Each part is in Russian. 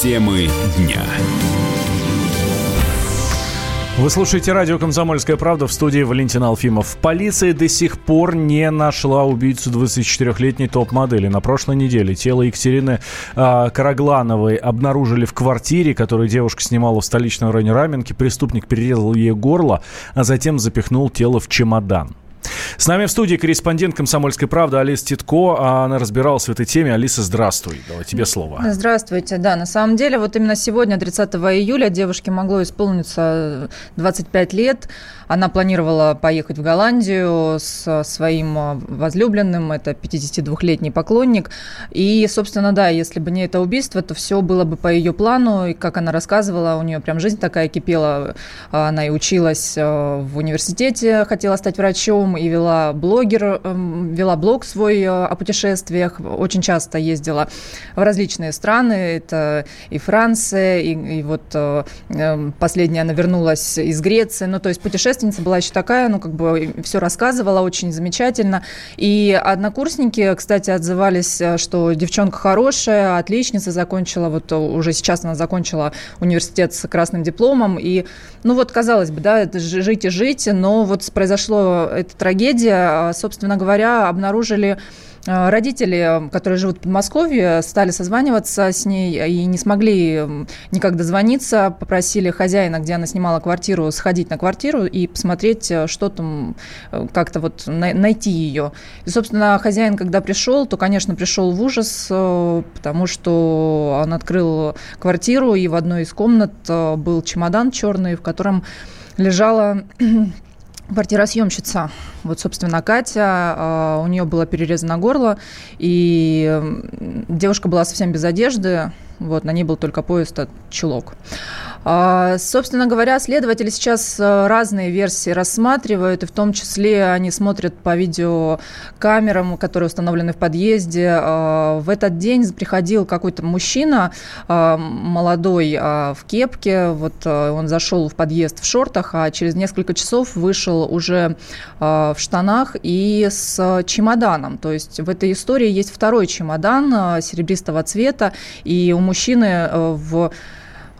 Темы дня. Вы слушаете радио «Комсомольская правда» в студии Валентин Алфимов. Полиция до сих пор не нашла убийцу 24-летней топ-модели. На прошлой неделе тело Екатерины э, Караглановой обнаружили в квартире, которую девушка снимала в столичном районе Раменки. Преступник перерезал ей горло, а затем запихнул тело в чемодан. С нами в студии корреспондент «Комсомольской правды» Алиса Титко. Она разбиралась в этой теме. Алиса, здравствуй. Давай тебе слово. Здравствуйте. Да, на самом деле, вот именно сегодня, 30 июля, девушке могло исполниться 25 лет. Она планировала поехать в Голландию с своим возлюбленным. Это 52-летний поклонник. И, собственно, да, если бы не это убийство, то все было бы по ее плану. И, как она рассказывала, у нее прям жизнь такая кипела. Она и училась э, в университете, хотела стать врачом, и вела блогер, эм, вела блог свой э, о путешествиях, очень часто ездила в различные страны, это и Франция, и, и вот э, эм, последняя она вернулась из Греции, ну, то есть путешественница была еще такая, ну, как бы все рассказывала очень замечательно, и однокурсники, кстати, отзывались, э, что девчонка хорошая, отличница, закончила, вот уже сейчас она закончила университет с красным дипломом, и, ну, вот, казалось бы, да, жить и жить, но вот произошло это трагедия. А, собственно говоря, обнаружили а, Родители, которые живут в Подмосковье, стали созваниваться с ней и не смогли никак дозвониться. Попросили хозяина, где она снимала квартиру, сходить на квартиру и посмотреть, э, что там, э, как-то вот найти ее. И, собственно, хозяин, когда пришел, то, конечно, пришел в ужас, э, потому что он открыл квартиру, и в одной из комнат был чемодан черный, в котором лежала квартиросъемщица. Вот, собственно, Катя, а, у нее было перерезано горло, и девушка была совсем без одежды, вот, на ней был только пояс, чулок. А, собственно говоря, следователи сейчас э, разные версии рассматривают, и в том числе они смотрят по видеокамерам, которые установлены в подъезде. А, в этот день приходил какой-то мужчина а, молодой в кепке, вот э, он зашел в подъезд в шортах, а через несколько часов вышел уже в штанах и с чемоданом. То есть в этой истории есть второй чемодан э, серебристого цвета, и у мужчины в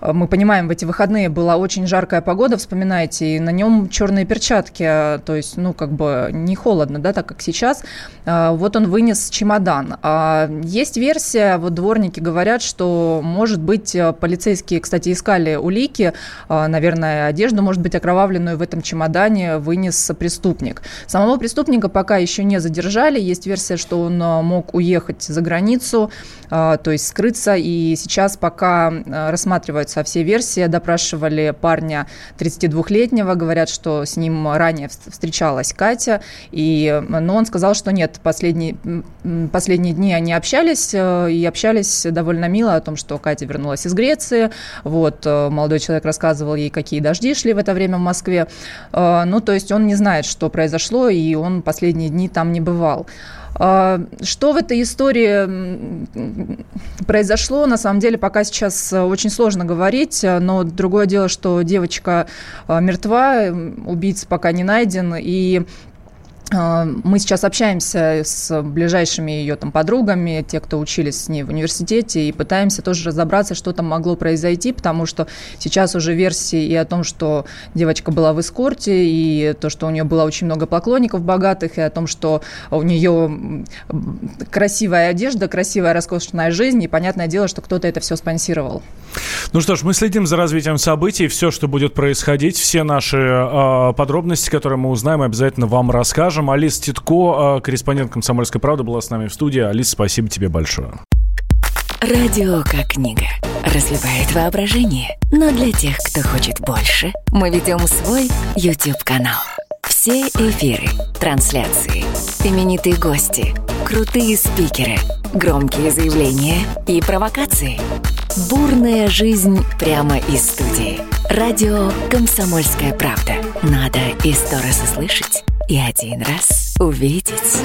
мы понимаем, в эти выходные была очень жаркая погода, вспоминайте, и на нем черные перчатки, э, то есть, ну, как бы не холодно, да, так как сейчас. Э, вот он вынес чемодан. А есть версия, вот дворники говорят, что, может быть, полицейские, кстати, искали улики, наверное, одежду, может быть, окровавленную в этом чемодане вынес преступник. Самого преступника пока еще не задержали, есть версия, что он мог уехать за границу, то есть скрыться, и сейчас пока рассматривают со все версии. Допрашивали парня 32-летнего, говорят, что с ним ранее встречалась Катя, и, но он сказал, что нет, последние, последние дни они общались, э, и общались довольно мило о том, что Катя вернулась из Греции, вот, э, молодой человек рассказывал ей, какие дожди шли в это время в Москве, э, ну, то есть он не знает, что произошло, и он последние дни там не бывал. А, что в этой истории произошло, на самом деле, пока сейчас э, очень сложно говорить, э, но другое дело, что девочка э, мертва, убийца пока не найден, и мы сейчас общаемся с ближайшими ее там подругами, те, кто учились с ней в университете, и пытаемся тоже разобраться, что там могло произойти, потому что сейчас уже версии и о том, что девочка была в эскорте, и то, что у нее было очень много поклонников богатых, и о том, что у нее красивая одежда, красивая роскошная жизнь, и понятное дело, что кто-то это все спонсировал. Ну что ж, мы следим за развитием событий, все, что будет происходить, все наши э, подробности, которые мы узнаем, обязательно вам расскажем продолжим. Алис Титко, э, корреспондент «Комсомольской правды», была с нами в студии. Алис, спасибо тебе большое. Радио как книга. Разливает воображение. Но для тех, кто хочет больше, мы ведем свой YouTube-канал. Все эфиры, трансляции, именитые гости, крутые спикеры, громкие заявления и провокации. Бурная жизнь прямо из студии. Радио «Комсомольская правда». Надо и сто раз услышать, и один раз увидеть.